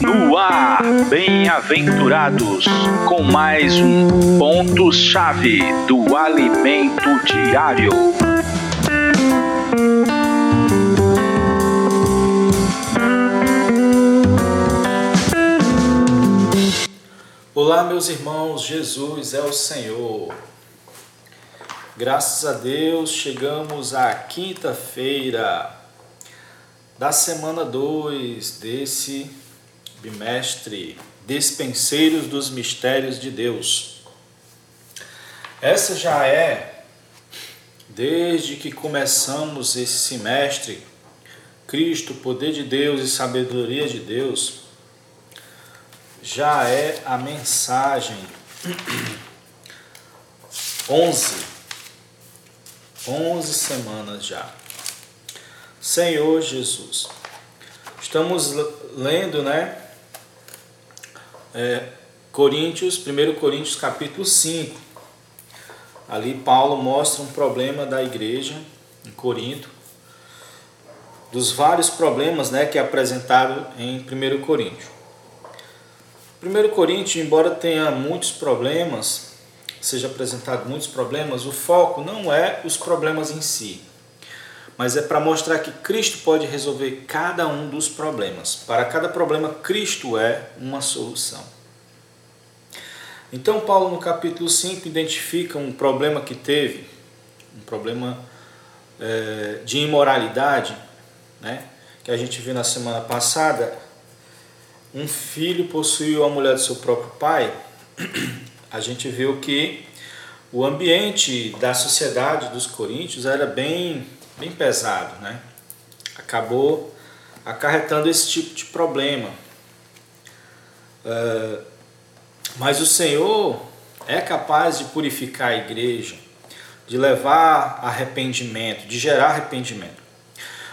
No ar, bem-aventurados, com mais um ponto-chave do alimento diário. Olá, meus irmãos, Jesus é o Senhor. Graças a Deus, chegamos à quinta-feira da semana 2 desse bimestre Despenseiros dos Mistérios de Deus. Essa já é, desde que começamos esse semestre, Cristo, poder de Deus e sabedoria de Deus, já é a mensagem 11. 11 semanas já. Senhor Jesus. Estamos lendo, né? É, Coríntios, 1 Coríntios capítulo 5. Ali Paulo mostra um problema da igreja em Corinto, dos vários problemas né, que é apresentado em 1 Coríntios. 1 Coríntios, embora tenha muitos problemas, seja apresentado muitos problemas, o foco não é os problemas em si, mas é para mostrar que Cristo pode resolver cada um dos problemas. Para cada problema, Cristo é uma solução. Então, Paulo, no capítulo 5, identifica um problema que teve, um problema é, de imoralidade, né, que a gente viu na semana passada, um filho possuiu a mulher do seu próprio pai, a gente viu que o ambiente da sociedade dos coríntios era bem, bem pesado, né? Acabou acarretando esse tipo de problema. Uh, mas o Senhor é capaz de purificar a igreja, de levar arrependimento, de gerar arrependimento.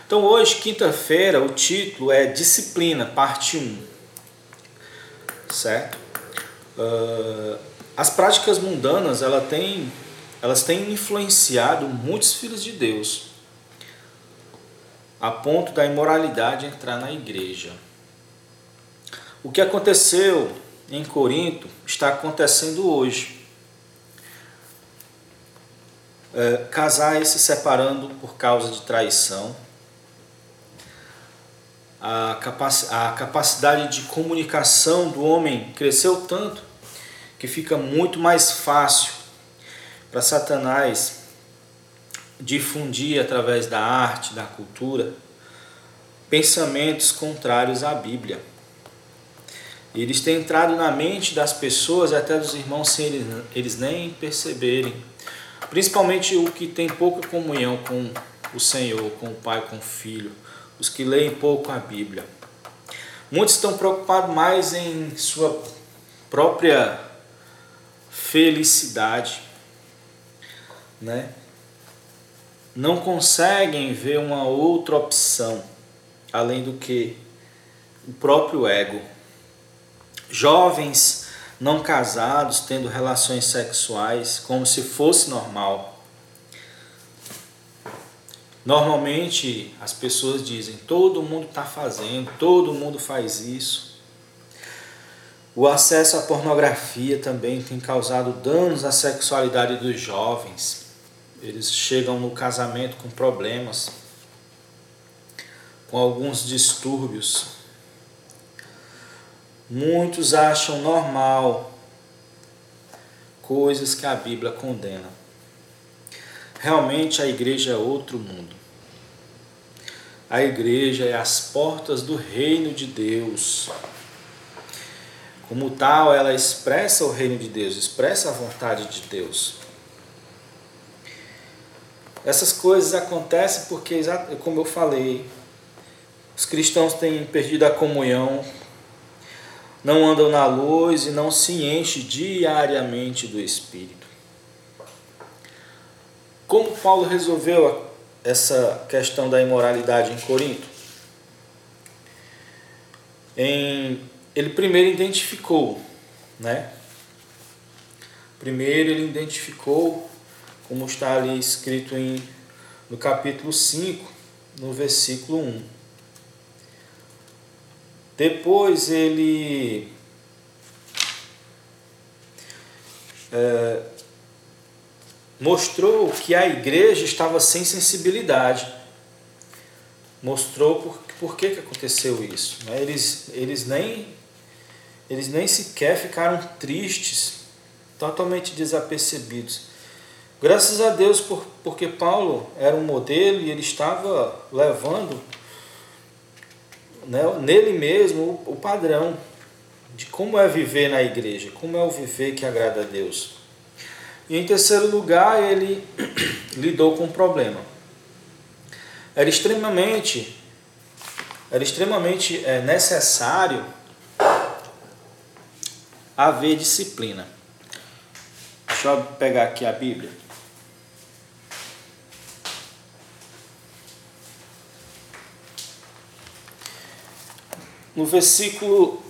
Então hoje, quinta-feira, o título é Disciplina, parte 1 certo? Uh, as práticas mundanas ela tem, elas têm influenciado muitos filhos de Deus a ponto da imoralidade entrar na igreja. O que aconteceu em Corinto está acontecendo hoje. É, casais se separando por causa de traição a, capac a capacidade de comunicação do homem cresceu tanto que fica muito mais fácil para Satanás difundir através da arte, da cultura, pensamentos contrários à Bíblia. Eles têm entrado na mente das pessoas, até dos irmãos, sem eles, nem perceberem. Principalmente o que tem pouca comunhão com o Senhor, com o Pai, com o Filho, os que leem pouco a Bíblia. Muitos estão preocupados mais em sua própria felicidade, né? Não conseguem ver uma outra opção além do que o próprio ego. Jovens não casados tendo relações sexuais como se fosse normal Normalmente as pessoas dizem: todo mundo está fazendo, todo mundo faz isso. O acesso à pornografia também tem causado danos à sexualidade dos jovens. Eles chegam no casamento com problemas, com alguns distúrbios. Muitos acham normal coisas que a Bíblia condena. Realmente a igreja é outro mundo. A igreja é as portas do reino de Deus. Como tal, ela expressa o reino de Deus, expressa a vontade de Deus. Essas coisas acontecem porque, como eu falei, os cristãos têm perdido a comunhão, não andam na luz e não se enchem diariamente do Espírito. Como Paulo resolveu essa questão da imoralidade em Corinto? Em, ele primeiro identificou, né? Primeiro ele identificou, como está ali escrito em, no capítulo 5, no versículo 1. Depois ele é, mostrou que a igreja estava sem sensibilidade. Mostrou por, por que, que aconteceu isso. Né? Eles, eles, nem, eles nem sequer ficaram tristes, totalmente desapercebidos. Graças a Deus, por, porque Paulo era um modelo e ele estava levando né, nele mesmo o, o padrão de como é viver na igreja, como é o viver que agrada a Deus. E em terceiro lugar, ele lidou com um problema. Era extremamente, era extremamente é, necessário haver disciplina. Deixa eu pegar aqui a Bíblia. No versículo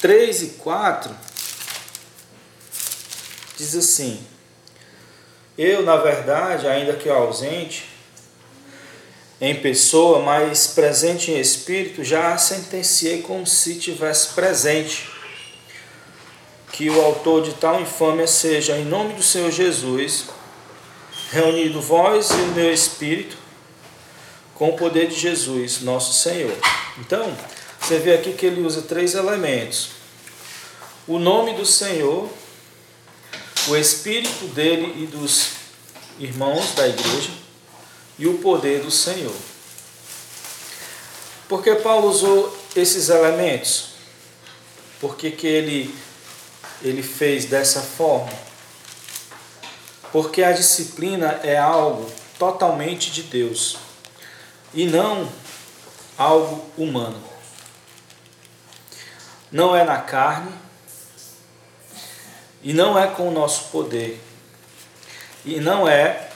3 e 4, diz assim: Eu, na verdade, ainda que ausente em pessoa, mas presente em espírito, já sentenciei como se tivesse presente que o autor de tal infâmia seja, em nome do Senhor Jesus, reunido vós e o meu espírito, com o poder de Jesus, nosso Senhor. Então, você vê aqui que ele usa três elementos: o nome do Senhor, o espírito dele e dos irmãos da igreja e o poder do Senhor. Por que Paulo usou esses elementos? Por que, que ele, ele fez dessa forma? Porque a disciplina é algo totalmente de Deus e não algo humano não é na carne e não é com o nosso poder e não é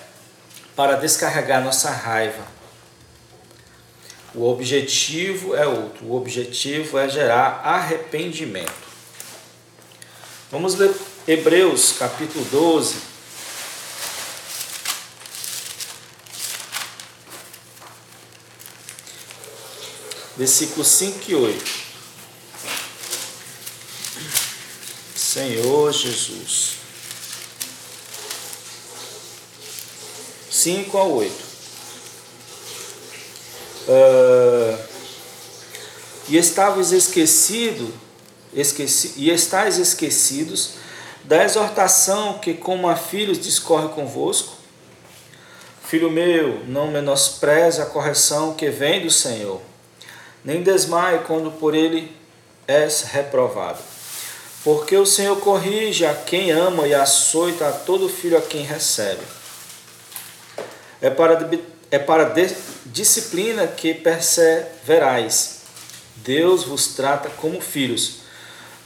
para descarregar nossa raiva. O objetivo é outro, o objetivo é gerar arrependimento. Vamos ler Hebreus capítulo 12. Versículos 5 e 8. Senhor Jesus. 5 a 8. Uh, e estavas esquecido, esqueci, e estáis esquecidos da exortação que como a filhos discorre convosco. Filho meu, não menospreze a correção que vem do Senhor, nem desmaie quando por ele és reprovado porque o Senhor corrige a quem ama e açoita a todo filho a quem recebe. É para, é para disciplina que perseverais. Deus vos trata como filhos.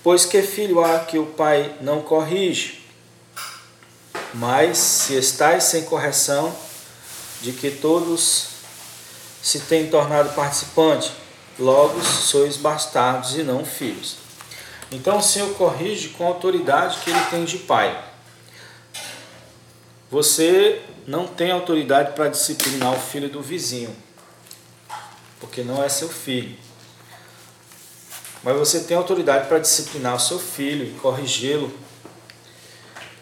Pois que filho há que o pai não corrige? Mas se estáis sem correção, de que todos se têm tornado participantes, logo sois bastardos e não filhos. Então o Senhor corrige com a autoridade que ele tem de pai. Você não tem autoridade para disciplinar o filho do vizinho, porque não é seu filho. Mas você tem autoridade para disciplinar o seu filho e corrigi-lo.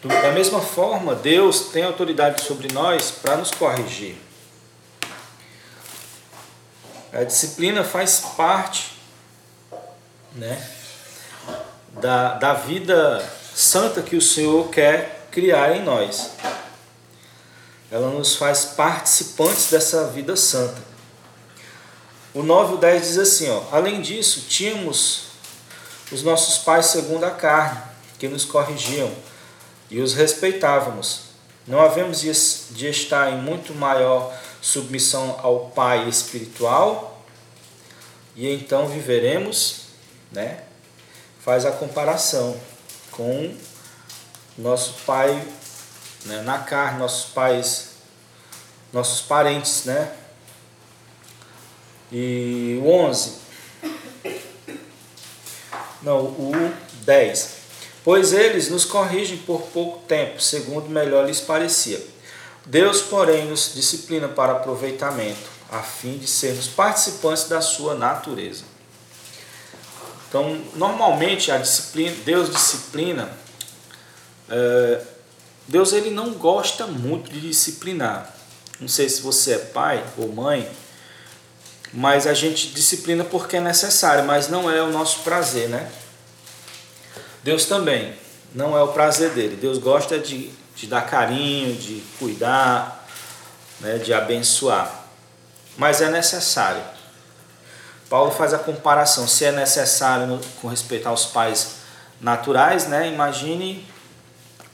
Da mesma forma, Deus tem autoridade sobre nós para nos corrigir. A disciplina faz parte, né? da, da vida santa que o Senhor quer criar em nós. Ela nos faz participantes dessa vida santa. O 9 e o 10 diz assim: ó, Além disso, tínhamos os nossos pais segundo a carne, que nos corrigiam e os respeitávamos. Não havemos de estar em muito maior submissão ao Pai espiritual, e então viveremos, né? faz a comparação com nosso pai né, na carne, nossos pais, nossos parentes, né? E o 11. Não, o 10. Pois eles nos corrigem por pouco tempo, segundo melhor lhes parecia. Deus, porém, nos disciplina para aproveitamento, a fim de sermos participantes da sua natureza. Então, normalmente a disciplina, Deus disciplina. É, Deus ele não gosta muito de disciplinar. Não sei se você é pai ou mãe, mas a gente disciplina porque é necessário, mas não é o nosso prazer, né? Deus também não é o prazer dele. Deus gosta de, de dar carinho, de cuidar, né, de abençoar, mas é necessário. Paulo faz a comparação, se é necessário com respeito aos pais naturais, né, imagine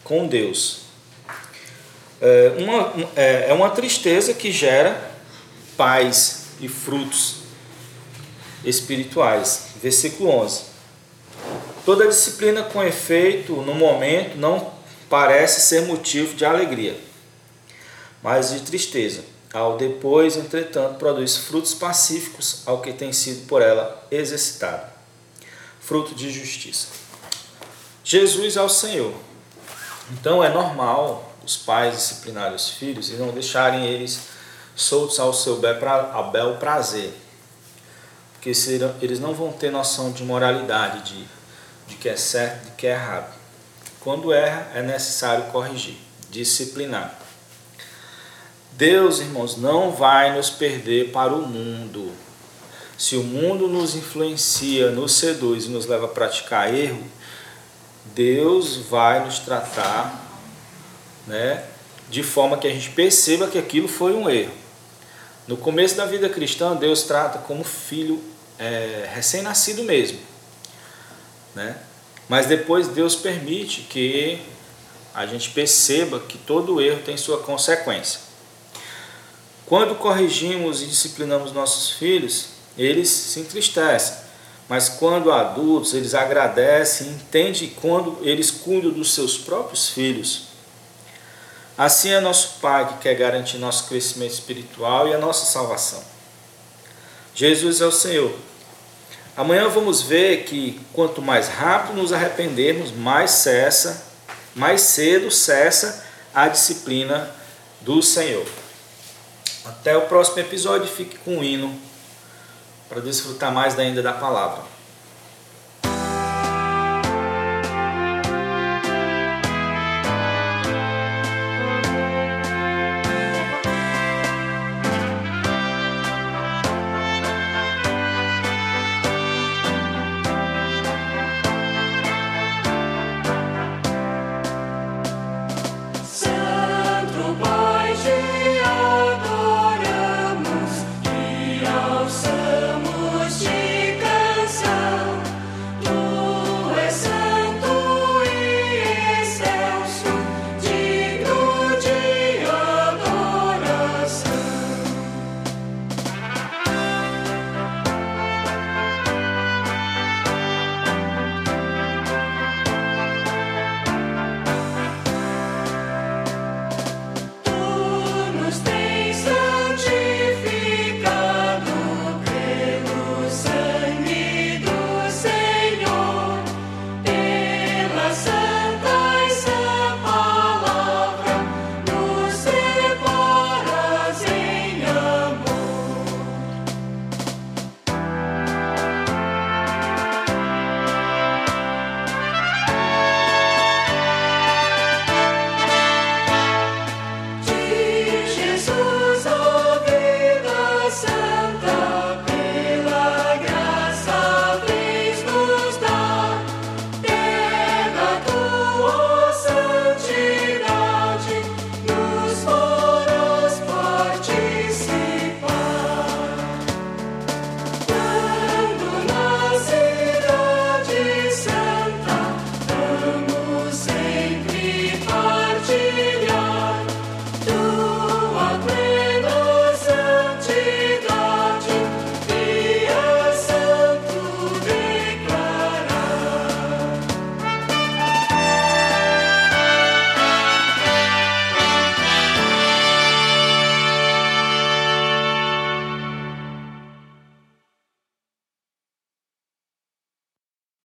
com Deus. É uma, é, é uma tristeza que gera paz e frutos espirituais. Versículo 11. Toda disciplina com efeito no momento não parece ser motivo de alegria, mas de tristeza. Ao depois, entretanto, produz frutos pacíficos ao que tem sido por ela exercitado. Fruto de justiça. Jesus é o Senhor. Então é normal os pais disciplinarem os filhos e não deixarem eles soltos ao seu bel prazer. Porque eles não vão ter noção de moralidade, de, de que é certo, de que é errado. Quando erra, é necessário corrigir, disciplinar. Deus, irmãos, não vai nos perder para o mundo. Se o mundo nos influencia, nos seduz e nos leva a praticar erro, Deus vai nos tratar né, de forma que a gente perceba que aquilo foi um erro. No começo da vida cristã, Deus trata como filho é, recém-nascido mesmo. Né? Mas depois Deus permite que a gente perceba que todo erro tem sua consequência. Quando corrigimos e disciplinamos nossos filhos, eles se entristecem. Mas quando adultos, eles agradecem, entendem quando eles cuidam dos seus próprios filhos. Assim é nosso Pai que quer garantir nosso crescimento espiritual e a nossa salvação. Jesus é o Senhor. Amanhã vamos ver que quanto mais rápido nos arrependermos, mais cessa, mais cedo cessa a disciplina do Senhor. Até o próximo episódio, fique com o hino para desfrutar mais ainda da palavra.